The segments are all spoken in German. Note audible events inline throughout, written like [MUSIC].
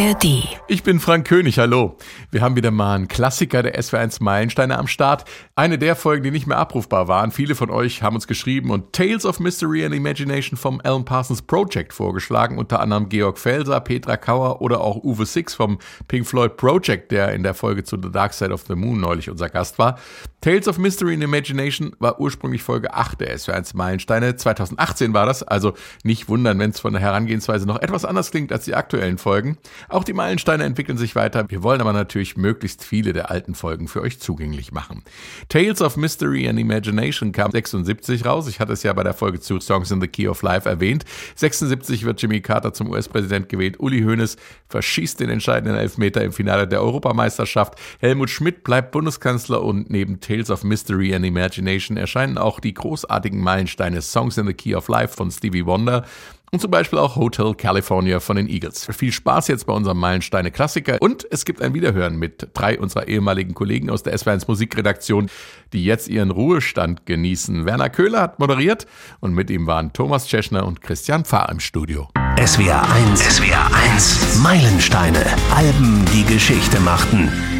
ARD. Ich bin Frank König, hallo. Wir haben wieder mal einen Klassiker der SW1 Meilensteine am Start. Eine der Folgen, die nicht mehr abrufbar waren. Viele von euch haben uns geschrieben und Tales of Mystery and Imagination vom Alan Parsons Project vorgeschlagen. Unter anderem Georg Felser, Petra Kauer oder auch Uwe Six vom Pink Floyd Project, der in der Folge zu The Dark Side of the Moon neulich unser Gast war. Tales of Mystery and Imagination war ursprünglich Folge 8 der SW1 Meilensteine. 2018 war das, also nicht wundern, wenn es von der Herangehensweise noch etwas anders klingt als die aktuellen Folgen. Auch die Meilensteine entwickeln sich weiter. Wir wollen aber natürlich möglichst viele der alten Folgen für euch zugänglich machen. Tales of Mystery and Imagination kam 76 raus. Ich hatte es ja bei der Folge zu Songs in the Key of Life erwähnt. 76 wird Jimmy Carter zum US-Präsident gewählt. Uli Hoeneß verschießt den entscheidenden Elfmeter im Finale der Europameisterschaft. Helmut Schmidt bleibt Bundeskanzler und neben Tales of Mystery and Imagination erscheinen auch die großartigen Meilensteine Songs in the Key of Life von Stevie Wonder und zum Beispiel auch Hotel California von den Eagles. Viel Spaß jetzt bei unserem Meilensteine Klassiker und es gibt ein Wiederhören mit drei unserer ehemaligen Kollegen aus der SW1 Musikredaktion, die jetzt ihren Ruhestand genießen. Werner Köhler hat moderiert und mit ihm waren Thomas Tscheschner und Christian Pfarr im Studio. SWR 1, SWR 1, Meilensteine, Alben, die Geschichte machten.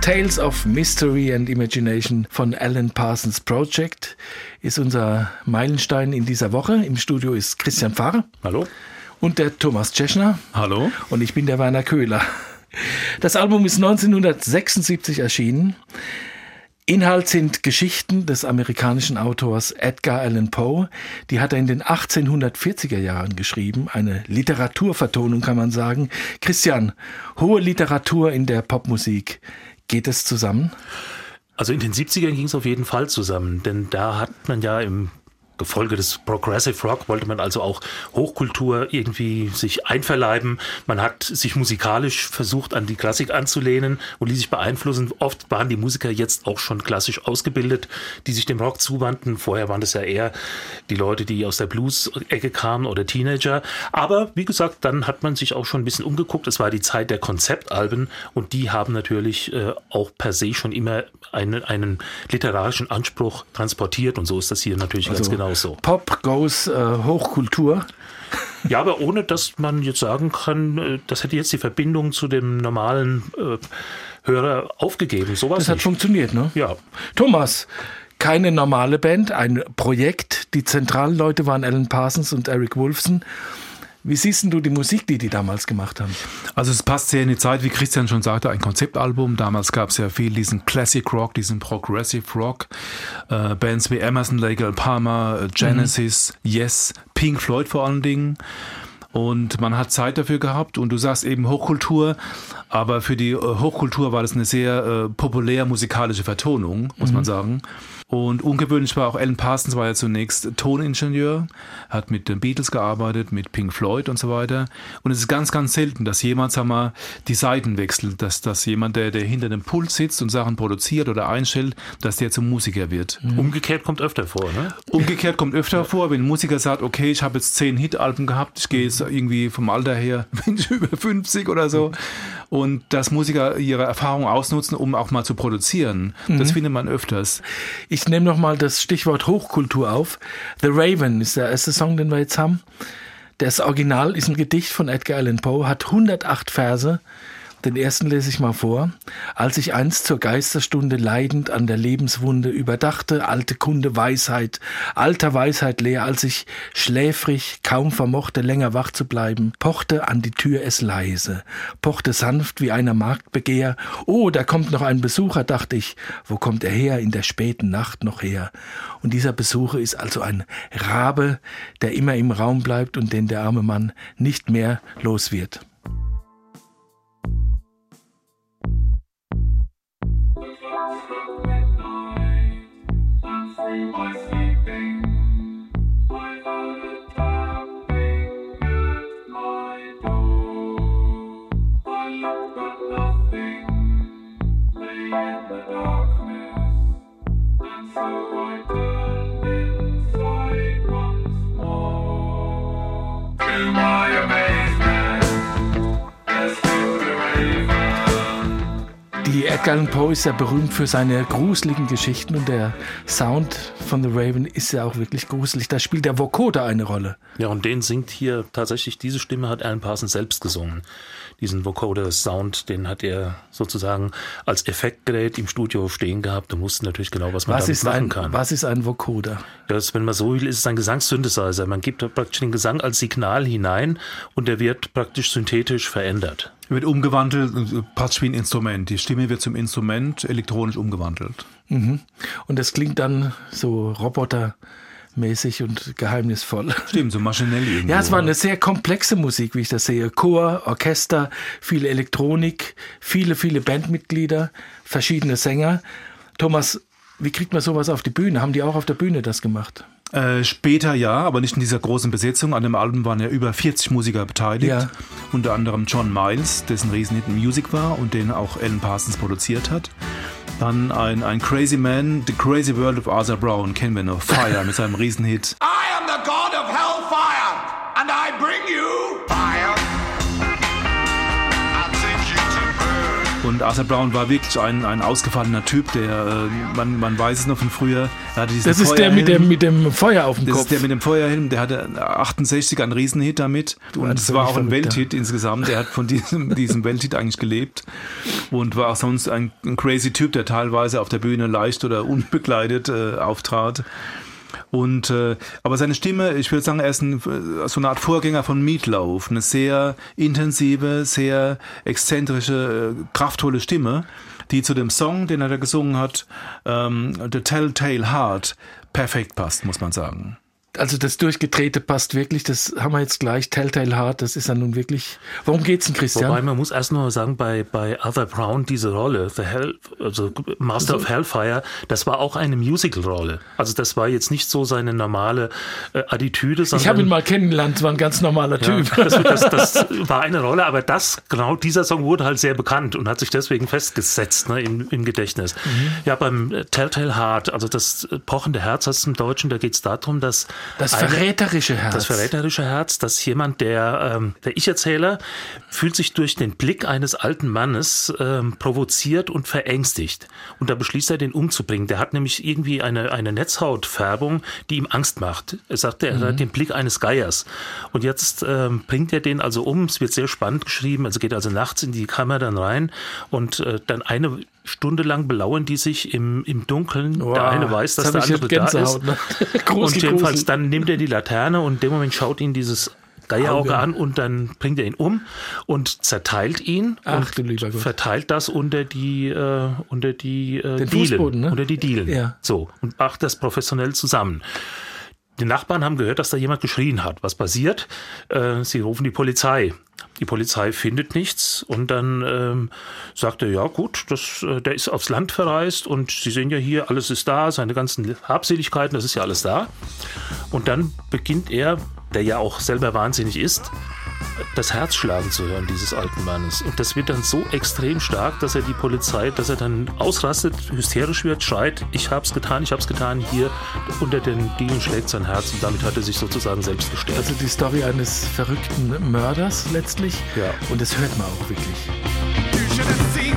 Tales of Mystery and Imagination von Alan Parsons Project ist unser Meilenstein in dieser Woche. Im Studio ist Christian Pfarrer. Hallo. Und der Thomas Tscheschner. Hallo. Und ich bin der Werner Köhler. Das Album ist 1976 erschienen. Inhalt sind Geschichten des amerikanischen Autors Edgar Allan Poe. Die hat er in den 1840er Jahren geschrieben. Eine Literaturvertonung kann man sagen. Christian, hohe Literatur in der Popmusik. Geht es zusammen? Also in den 70ern ging es auf jeden Fall zusammen, denn da hat man ja im Gefolge des Progressive Rock wollte man also auch Hochkultur irgendwie sich einverleiben. Man hat sich musikalisch versucht, an die Klassik anzulehnen und ließ sich beeinflussen. Oft waren die Musiker jetzt auch schon klassisch ausgebildet, die sich dem Rock zuwandten. Vorher waren das ja eher die Leute, die aus der Blues-Ecke kamen oder Teenager. Aber wie gesagt, dann hat man sich auch schon ein bisschen umgeguckt. Es war die Zeit der Konzeptalben und die haben natürlich äh, auch per se schon immer einen, einen literarischen Anspruch transportiert und so ist das hier natürlich also ganz genau so. Pop goes äh, Hochkultur. Ja, aber ohne dass man jetzt sagen kann, äh, das hätte jetzt die Verbindung zu dem normalen äh, Hörer aufgegeben. Sowas das hat nicht. funktioniert, ne? Ja. Thomas, keine normale Band, ein Projekt. Die zentralen Leute waren Alan Parsons und Eric Wolfson. Wie siehst du die Musik, die die damals gemacht haben? Also es passt sehr in die Zeit, wie Christian schon sagte, ein Konzeptalbum. Damals gab es ja viel diesen Classic Rock, diesen Progressive Rock. Äh, Bands wie Emerson, Lake Palmer, äh, Genesis, mhm. Yes, Pink Floyd vor allen Dingen. Und man hat Zeit dafür gehabt und du sagst eben Hochkultur, aber für die äh, Hochkultur war das eine sehr äh, populär musikalische Vertonung, muss mhm. man sagen. Und ungewöhnlich war auch Alan Parsons war ja zunächst Toningenieur, hat mit den Beatles gearbeitet, mit Pink Floyd und so weiter. Und es ist ganz, ganz selten, dass jemand, sag mal, die Seiten wechselt, dass, dass jemand, der, der hinter dem Pult sitzt und Sachen produziert oder einstellt, dass der zum Musiker wird. Mhm. Umgekehrt kommt öfter vor, ne? Umgekehrt kommt öfter vor, wenn ein Musiker sagt, okay, ich habe jetzt zehn Hit-Alben gehabt, ich gehe jetzt irgendwie vom Alter her, [LAUGHS] bin ich über 50 oder so. Und dass Musiker ihre Erfahrung ausnutzen, um auch mal zu produzieren. Mhm. Das findet man öfters. Ich ich nehme nochmal das Stichwort Hochkultur auf. The Raven ist der erste Song, den wir jetzt haben. Das Original ist ein Gedicht von Edgar Allan Poe, hat 108 Verse den ersten lese ich mal vor. Als ich einst zur Geisterstunde leidend an der Lebenswunde überdachte, alte Kunde Weisheit, alter Weisheit leer, als ich schläfrig kaum vermochte, länger wach zu bleiben, pochte an die Tür es leise, pochte sanft wie einer Marktbegehr. Oh, da kommt noch ein Besucher, dachte ich. Wo kommt er her? In der späten Nacht noch her. Und dieser Besucher ist also ein Rabe, der immer im Raum bleibt und den der arme Mann nicht mehr los wird. through my feet. Edgar Allan Poe ist ja berühmt für seine gruseligen Geschichten und der Sound von The Raven ist ja auch wirklich gruselig. Da spielt der Vocoder eine Rolle. Ja, und den singt hier tatsächlich, diese Stimme hat Alan Parsons selbst gesungen. Diesen Vocoder-Sound, den hat er sozusagen als Effektgerät im Studio stehen gehabt und wusste natürlich genau, was man Was damit ist, machen ein, kann. was ist ein Vocoder? Das, wenn man so will, ist es ein Gesangssynthesizer. Man gibt praktisch den Gesang als Signal hinein und der wird praktisch synthetisch verändert. Wird umgewandelt, äh, praktisch wie ein Instrument. Die Stimme wird zum Instrument elektronisch umgewandelt. Und das klingt dann so robotermäßig und geheimnisvoll. Stimmt, so maschinell irgendwie. [LAUGHS] Ja, es war eine sehr komplexe Musik, wie ich das sehe. Chor, Orchester, viel Elektronik, viele, viele Bandmitglieder, verschiedene Sänger. Thomas, wie kriegt man sowas auf die Bühne? Haben die auch auf der Bühne das gemacht? Äh, später ja, aber nicht in dieser großen Besetzung. An dem Album waren ja über 40 Musiker beteiligt. Ja. Unter anderem John Miles, dessen Riesenhit Music war und den auch Alan Parsons produziert hat. Dann ein, ein Crazy Man, The Crazy World of Arthur Brown, kennen wir noch. Fire mit seinem Riesenhit. I am the god Und Arthur Brown war wirklich ein, ein ausgefallener Typ, der, äh, man, man weiß es noch von früher, er hatte diesen Das ist der mit dem, mit dem Feuer auf dem Das Kopf. ist der mit dem Feuerhelm, der hatte 68 einen Riesenhit damit. Und es war auch ein. Welthit insgesamt. Der hat von diesem, [LAUGHS] diesem Welthit eigentlich gelebt und war auch sonst ein, ein crazy Typ, der teilweise auf der Bühne leicht oder unbekleidet äh, auftrat. Und äh, aber seine Stimme, ich würde sagen, er ist ein, äh, so eine Art Vorgänger von Meatloaf, eine sehr intensive, sehr exzentrische, äh, kraftvolle Stimme, die zu dem Song, den er da gesungen hat, ähm, The Telltale Heart, perfekt passt, muss man sagen. Also das Durchgedrehte passt wirklich, das haben wir jetzt gleich. Telltale Heart, das ist ja nun wirklich. Worum geht's denn, Christian? Wobei man muss erst noch mal sagen, bei, bei Arthur Brown diese Rolle, The Hell, also Master of Hellfire, das war auch eine Musical-Rolle. Also das war jetzt nicht so seine normale äh, Attitüde, sondern ich habe ihn mal kennengelernt, war ein ganz normaler ja, Typ. das, das, das war eine Rolle, aber das, genau dieser Song wurde halt sehr bekannt und hat sich deswegen festgesetzt ne, im, im Gedächtnis. Mhm. Ja, beim äh, Telltale Heart, also das pochende Herz heißt es im Deutschen, da geht es darum, dass Das eine- verräterische Herz. das verräterische Herz, dass jemand, der, ähm, der Ich-Erzähler, fühlt sich durch den Blick eines alten Mannes ähm, provoziert und verängstigt. Und da beschließt er, den umzubringen. Der hat nämlich irgendwie eine, eine Netzhautfärbung, die ihm Angst macht. Er sagt, er hat den Blick eines Geiers. Und jetzt ähm, bringt er den also um. Es wird sehr spannend geschrieben. Also geht also nachts in die Kammer dann rein und äh, dann eine Stunde lang belauern die sich im, im Dunkeln. Wow, der eine weiß, dass der andere da ist. Ne? [LAUGHS] Und jedenfalls dann nimmt er die Laterne und in dem Moment schaut ihn dieses Geierauge Auge. an und dann bringt er ihn um und zerteilt ihn Ach, und verteilt das unter die äh, unter die äh, Den Dielen, ne? unter die Dielen. Ja. So und macht das professionell zusammen. Die Nachbarn haben gehört, dass da jemand geschrien hat. Was passiert? Äh, sie rufen die Polizei. Die Polizei findet nichts und dann ähm, sagt er, ja gut, das, äh, der ist aufs Land verreist und Sie sehen ja hier, alles ist da, seine ganzen Habseligkeiten, das ist ja alles da. Und dann beginnt er, der ja auch selber wahnsinnig ist, das Herzschlagen zu hören dieses alten Mannes. Und das wird dann so extrem stark, dass er die Polizei, dass er dann ausrastet, hysterisch wird, schreit, ich hab's getan, ich hab's getan, hier unter den Dielen schlägt sein Herz und damit hat er sich sozusagen selbst gestellt. Also die Story eines verrückten Mörders letztlich. Ja. Und das hört man auch wirklich. You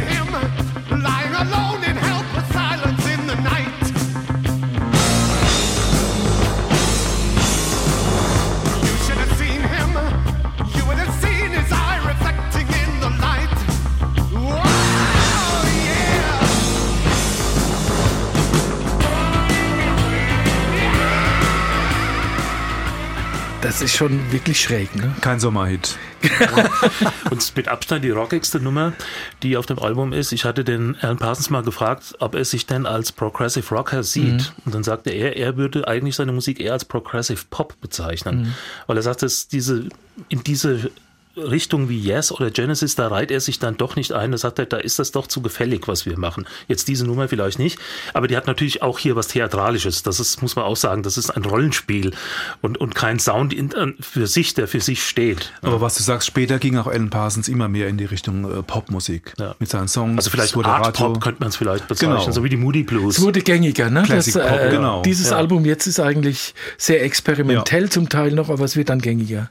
Das ist schon wirklich schräg, ne? Kein Sommerhit. Und mit Abstand die rockigste Nummer, die auf dem Album ist. Ich hatte den Alan Parsons mal gefragt, ob er sich denn als Progressive Rocker sieht. Und dann sagte er, er würde eigentlich seine Musik eher als Progressive Pop bezeichnen. Weil er sagt, dass diese, in diese Richtung wie Yes oder Genesis, da reiht er sich dann doch nicht ein. Da sagt er, da ist das doch zu gefällig, was wir machen. Jetzt diese Nummer vielleicht nicht, aber die hat natürlich auch hier was Theatralisches. Das ist, muss man auch sagen, das ist ein Rollenspiel und, und kein Sound in, für sich, der für sich steht. Aber was du sagst, später ging auch Alan Parsons immer mehr in die Richtung äh, Popmusik. Ja. Mit seinen Songs. Also vielleicht es wurde Art Pop könnte man es vielleicht bezeichnen, Genau. so wie die Moody Blues. Es wurde gängiger, ne? Classic das, Pop, genau. Dieses Ja. Album jetzt ist eigentlich sehr experimentell zum Teil noch, aber es wird dann gängiger.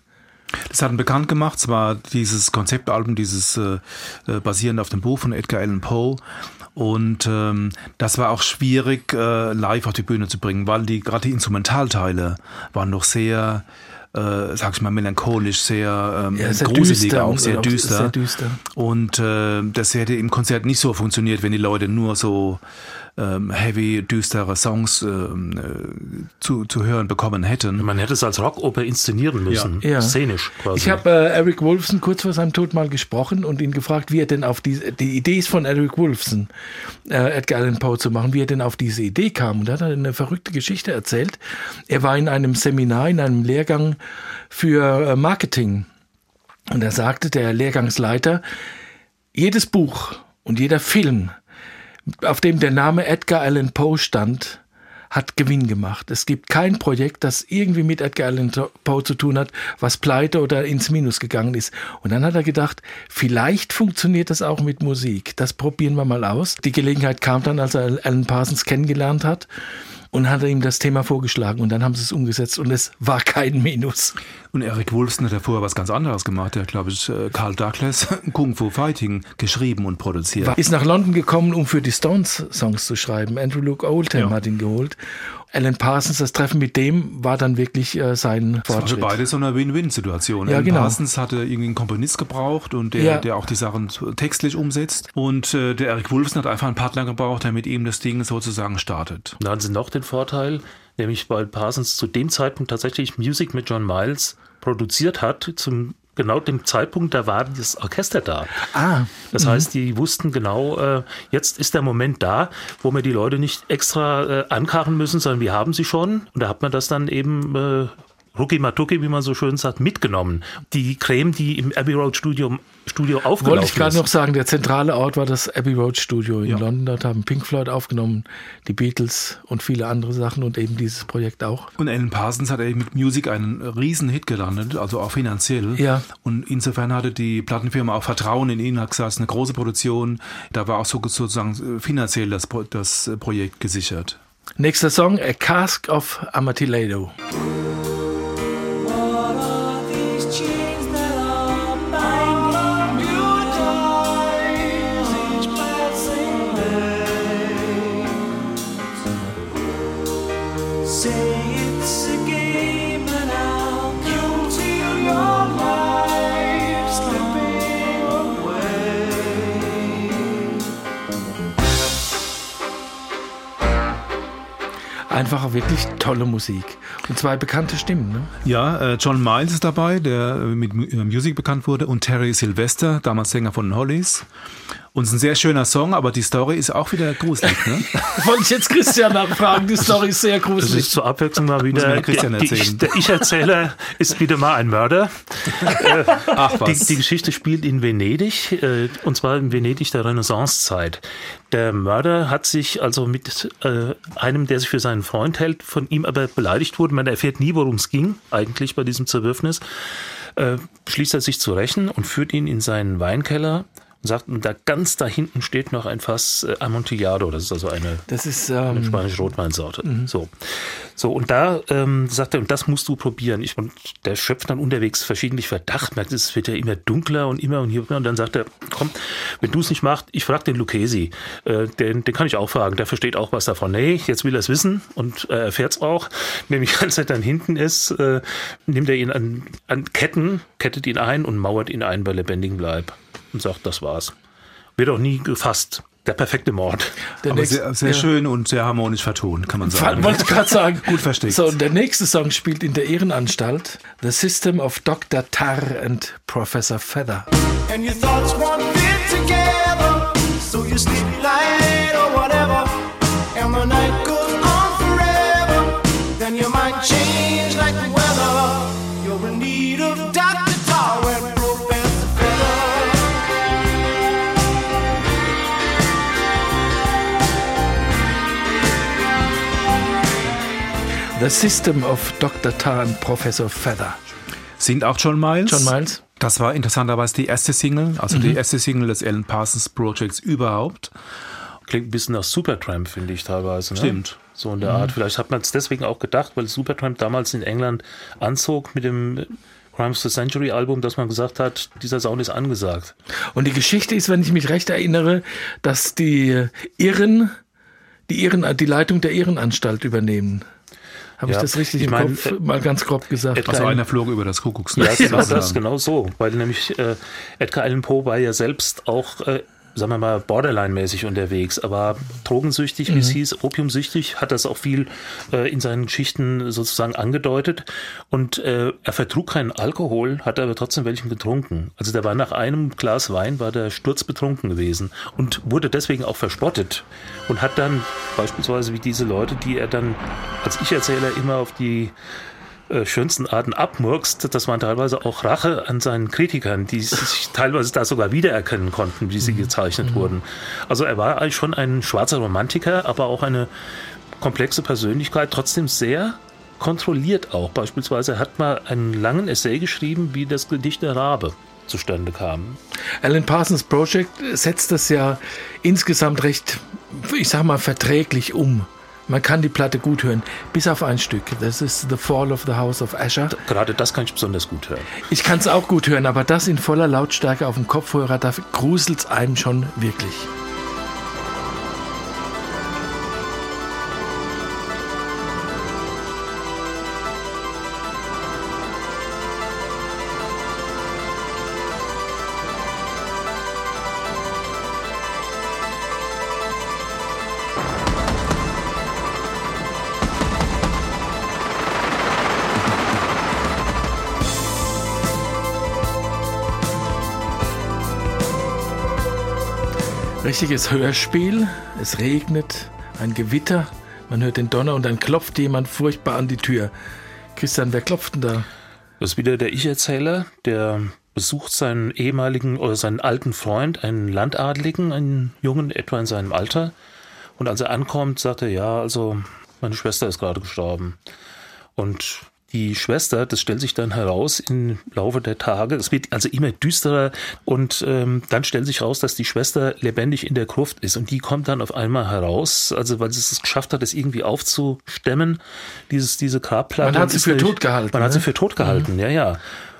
Das hat ihn bekannt gemacht, zwar dieses Konzeptalbum, dieses äh, äh, basierend auf dem Buch von Edgar Allan Poe. Und ähm, das war auch schwierig, äh, live auf die Bühne zu bringen, weil die gerade die Instrumentalteile waren noch sehr, äh, sag ich mal, melancholisch, sehr, ähm, Ja, sehr gruselig, düster auch sehr düster. sehr düster. Und äh, das hätte im Konzert nicht so funktioniert, wenn die Leute nur so ähm, heavy, düstere Songs ähm, äh, zu, zu hören bekommen hätten. Man hätte es als Rockoper inszenieren müssen, Ja. szenisch quasi. Ich habe äh, Eric Wolfson kurz vor seinem Tod mal gesprochen und ihn gefragt, wie er denn auf diese, die Idee ist von Eric Wolfson, äh, Edgar Allan Poe zu machen, wie er denn auf diese Idee kam. Und da hat er eine verrückte Geschichte erzählt. Er war in einem Seminar, in einem Lehrgang für äh, Marketing. Und da sagte der Lehrgangsleiter, jedes Buch und jeder Film, auf dem der Name Edgar Allan Poe stand, hat Gewinn gemacht. Es gibt kein Projekt, das irgendwie mit Edgar Allan Poe zu tun hat, was pleite oder ins Minus gegangen ist. Und dann hat er gedacht, vielleicht funktioniert das auch mit Musik. Das probieren wir mal aus. Die Gelegenheit kam dann, als er Alan Parsons kennengelernt hat und hat ihm das Thema vorgeschlagen und dann haben sie es umgesetzt und es war kein Minus. Und Eric Wolfson hat ja vorher was ganz anderes gemacht. Der hat, glaube ich, äh, Carl Douglas [LAUGHS] Kung Fu Fighting geschrieben und produziert. War- Ist nach London gekommen, um für die Stones Songs zu schreiben. Andrew Luke Oldham Ja. hat ihn geholt. Alan Parsons, das Treffen mit dem war dann wirklich äh, sein Das war für Fortschritt. beide so eine Win-Win-Situation. Ja, Alan genau. Parsons hatte irgendwie einen Komponist gebraucht und der, Ja. der auch die Sachen textlich umsetzt. Und äh, der Eric Wolfson hat einfach einen Partner gebraucht, der mit ihm das Ding sozusagen startet. Da haben sie noch den Vorteil, nämlich weil Parsons zu dem Zeitpunkt tatsächlich Music mit John Miles produziert hat, zum genau dem Zeitpunkt, da war das Orchester da. Ah, Das heißt, die wussten genau, äh, jetzt ist der Moment da, wo wir die Leute nicht extra äh, ankarren müssen, sondern wir haben sie schon. Und da hat man das dann eben äh, rucki matucki, wie man so schön sagt, mitgenommen. Die Creme, die im Abbey Road Studio, Studio aufgelaufen wollte ich gerade noch sagen, der zentrale Ort war das Abbey Road Studio in London. Dort haben Pink Floyd aufgenommen, die Beatles und viele andere Sachen und eben dieses Projekt auch. Und Alan Parsons hat eben mit Music einen riesen Hit gelandet, also auch finanziell. Ja. Und insofern hatte die Plattenfirma auch Vertrauen in ihn, hat gesagt, es ist eine große Produktion. Da war auch so, sozusagen finanziell das, das Projekt gesichert. Nächster Song, A Cask of Amontillado. Einfach wirklich tolle Musik. Und zwei bekannte Stimmen. Ne? Ja, äh, John Miles ist dabei, der mit äh, Music bekannt wurde, und Terry Sylvester, damals Sänger von Hollies. Und es ist ein sehr schöner Song, aber die Story ist auch wieder gruselig. Ne? [LAUGHS] Wollte ich jetzt Christian nachfragen, die Story ist sehr Das gruselig. ist zur Abwechslung mal wieder. Christian die, die, erzählen. der Ich-Erzähler ist wieder mal ein Mörder. [LAUGHS] Ach Die, die Geschichte spielt in Venedig, äh, und zwar in Venedig der Renaissancezeit. Der Mörder hat sich also mit äh, einem, der sich für seinen Freund hält, von ihm aber beleidigt wurde. Man erfährt nie, worum es ging, eigentlich bei diesem Zerwürfnis. Äh, schließt er sich zu rächen und führt ihn in seinen Weinkeller und sagt, und da ganz da hinten steht noch ein Fass äh, Amontillado. Das ist also eine Das ist eine ähm, spanische Rotweinsorte. So. so, und da ähm, sagt er, und das musst du probieren. Ich, und der schöpft dann unterwegs verschiedentlich Verdacht, merkt, es wird ja immer dunkler und immer und hier und dann sagt er, komm, wenn du es nicht machst, ich frage den Lucchesi. Äh, den, den kann ich auch fragen, der versteht auch was davon. Nee, jetzt will er es wissen und äh, erfährt es auch. Nämlich, [LAUGHS] als er dann hinten ist, äh, nimmt er ihn an, an Ketten, kettet ihn ein und mauert ihn ein bei lebendigem Leib. Und sagt, das war's. Wird auch nie gefasst. Der perfekte Mord. der Aber nächste- sehr, sehr ja. schön und sehr harmonisch vertont, kann man sagen. Wollte gerade sagen. Gut versteckt. So, und der nächste Song spielt in der Ehrenanstalt The System of Dr. Tarr and Professor Feather. and your thoughts won't fit together. So you sleep light or whatever, and the night The System of Dr. And Professor Feather. Sind auch John Miles. John Miles? Das war interessanterweise die erste Single, also die erste Single des Alan Parsons Projects überhaupt. Klingt ein bisschen nach Supertramp, finde ich teilweise. Ne? Stimmt. So in der Art. Vielleicht hat man es deswegen auch gedacht, weil Supertramp damals in England anzog mit dem Crimes of the Century Album, dass man gesagt hat, dieser Sound ist angesagt. Und die Geschichte ist, wenn ich mich recht erinnere, dass die Irren, die Irren, die Leitung der Irrenanstalt übernehmen. Habe ich Ja, das richtig ich im mein, Kopf? äh, Mal ganz grob gesagt. Edgar Also einer flog über das Kuckucksnest. Ja, genau das, sozusagen. genau so. Weil nämlich äh, Edgar Allan Poe war ja selbst auch, äh, sagen wir mal, borderline-mäßig unterwegs, aber drogensüchtig, wie es hieß, opiumsüchtig, hat das auch viel äh, in seinen Geschichten sozusagen angedeutet. Und äh, er vertrug keinen Alkohol, hat aber trotzdem welchen getrunken. Also der war nach einem Glas Wein, war der sturzbetrunken gewesen und wurde deswegen auch verspottet und hat dann beispielsweise wie diese Leute, die er dann als Ich-Erzähler immer auf die schönsten Arten abmurkst, das waren teilweise auch Rache an seinen Kritikern, die sich teilweise da sogar wiedererkennen konnten, wie sie gezeichnet wurden. Also er war eigentlich schon ein schwarzer Romantiker, aber auch eine komplexe Persönlichkeit, trotzdem sehr kontrolliert auch. Beispielsweise hat man einen langen Essay geschrieben, wie das Gedicht der Rabe zustande kam. Alan Parsons Project setzt das ja insgesamt recht, ich sag mal, verträglich um. Man kann die Platte gut hören, bis auf ein Stück. Das ist The Fall of the House of Asher. Gerade das kann ich besonders gut hören. Ich kann es auch gut hören, aber das in voller Lautstärke auf dem Kopfhörer, da gruselt es einem schon wirklich. Richtiges Hörspiel. Es regnet, ein Gewitter. Man hört den Donner und dann klopft jemand furchtbar an die Tür. Christian, wer klopft denn da? Das ist wieder der Ich-Erzähler, der besucht seinen ehemaligen oder seinen alten Freund, einen Landadligen, einen Jungen etwa in seinem Alter. Und als er ankommt, sagt er, ja, also meine Schwester ist gerade gestorben. Und die Schwester, das stellt sich dann heraus im Laufe der Tage, es wird also immer düsterer und ähm, dann stellt sich heraus, dass die Schwester lebendig in der Gruft ist und die kommt dann auf einmal heraus, also weil sie es geschafft hat, es irgendwie aufzustemmen, dieses, diese Grabplatte. Man hat sie für nämlich- tot gehalten, Man hat ne? sie für tot gehalten, ja, ja.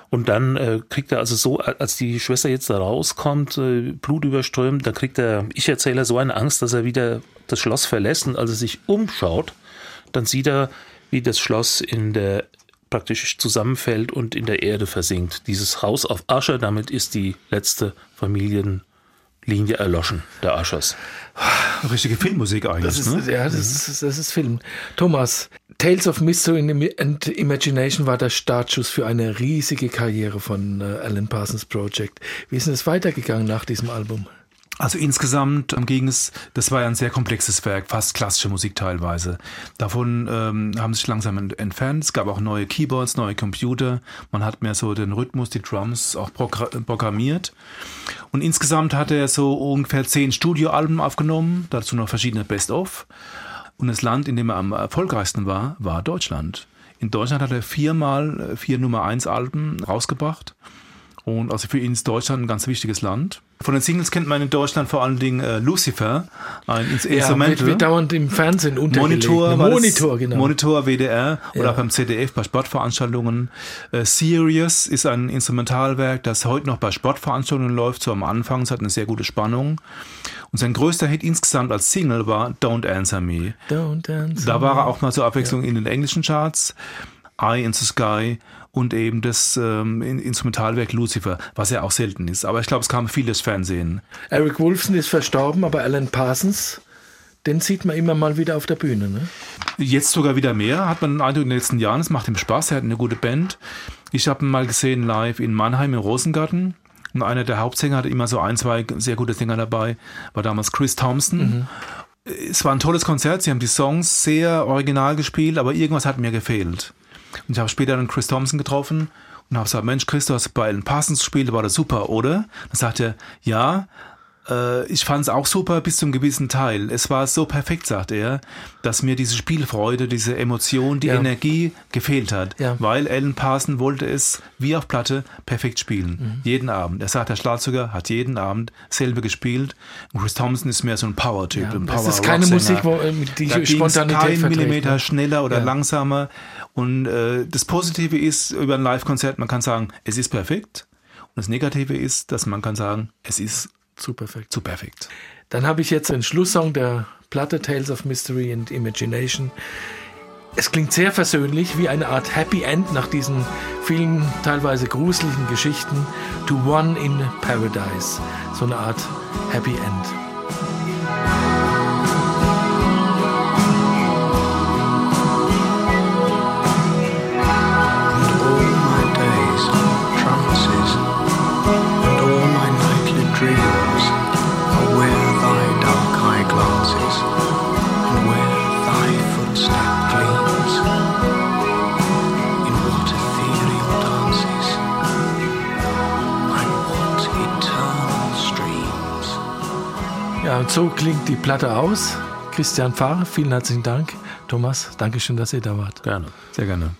Und dann äh, kriegt er also so, als die Schwester jetzt da rauskommt, äh, Blut überströmt, dann kriegt der Ich-Erzähler so eine Angst, dass er wieder das Schloss verlässt und als er sich umschaut, dann sieht er, wie das Schloss in der praktisch zusammenfällt und in der Erde versinkt. Dieses Haus auf Asche, damit ist die letzte Familienlinie erloschen, der Aschers. Richtige Filmmusik eigentlich. Das ist, ne? ja, das ist, das ist Film. Thomas, Tales of Mystery and Imagination war der Startschuss für eine riesige Karriere von äh, Alan Parsons Project. Wie ist denn es weitergegangen nach diesem Album? Also insgesamt ging es, das war ja ein sehr komplexes Werk, fast klassische Musik teilweise. Davon ähm, haben sich langsam ent- entfernt. Es gab auch neue Keyboards, neue Computer. Man hat mehr so den Rhythmus, die Drums auch progr- programmiert. Und insgesamt hat er so ungefähr zehn Studioalben aufgenommen, dazu noch verschiedene Best-of. Und das Land, in dem er am erfolgreichsten war, war Deutschland. In Deutschland hat er viermal äh, vier Nummer 1 Alben rausgebracht. Und also für ihn ist Deutschland ein ganz wichtiges Land. Von den Singles kennt man in Deutschland vor allen Dingen äh, Lucifer, ein Ins- Ja, Instrumental. wird, dauernd im Fernsehen untergelegt. Monitor, Ne? Monitor, genau. Monitor, WDR oder Ja. auch beim ZDF bei Sportveranstaltungen. Äh, Sirius ist ein Instrumentalwerk, das heute noch bei Sportveranstaltungen läuft, so am Anfang. Es hat eine sehr gute Spannung. Und sein größter Hit insgesamt als Single war Don't Answer Me. Don't dance Da war er auch mal zur Abwechslung in den englischen Charts. Eye in the Sky und eben das ähm, In- Instrumentalwerk Lucifer, was ja auch selten ist. Aber ich glaube, es kam viel durchs Fernsehen. Eric Wolfson ist verstorben, aber Alan Parsons, den sieht man immer mal wieder auf der Bühne. Ne? Jetzt sogar wieder mehr, hat man den Eindruck in den letzten Jahren. Es macht ihm Spaß, er hat eine gute Band. Ich habe ihn mal gesehen live in Mannheim im Rosengarten. Und einer der Hauptsänger hatte immer so ein, zwei sehr gute Sänger dabei, war damals Chris Thompson. Es war ein tolles Konzert, sie haben die Songs sehr original gespielt, aber irgendwas hat mir gefehlt. Und ich habe später dann Chris Thompson getroffen und habe gesagt, Mensch, Chris, du hast bei Alan Parsons gespielt, war das super, oder? Dann sagt er, ja, Äh, ich fand es auch super bis zum gewissen Teil. Es war so perfekt, sagt er, dass mir diese Spielfreude, diese Emotion, die Ja. Energie gefehlt hat. Ja. Weil Alan Parson wollte es wie auf Platte perfekt spielen. Mhm. Jeden Abend. Er sagt, der Schlagzeuger hat jeden Abend selber gespielt. Und Chris Thompson ist mehr so ein Power-Typ. Ja, ein das Power ist keine. Musik, wo, äh, die da Spontanität kein verträgt, Millimeter ne? schneller oder langsamer. Und äh, das Positive ist über ein Live-Konzert, man kann sagen, es ist perfekt. Und das Negative ist, dass man kann sagen, es ist Zu perfekt. zu perfekt. Dann habe ich jetzt den Schlusssong der Platte Tales of Mystery and Imagination. Es klingt sehr versöhnlich, wie eine Art Happy End nach diesen vielen teilweise gruseligen Geschichten. To One in Paradise. So eine Art Happy End. So klingt die Platte aus. Christian Pfarr, vielen herzlichen Dank. Thomas, Dankeschön, dass ihr da wart. Gerne. Sehr gerne.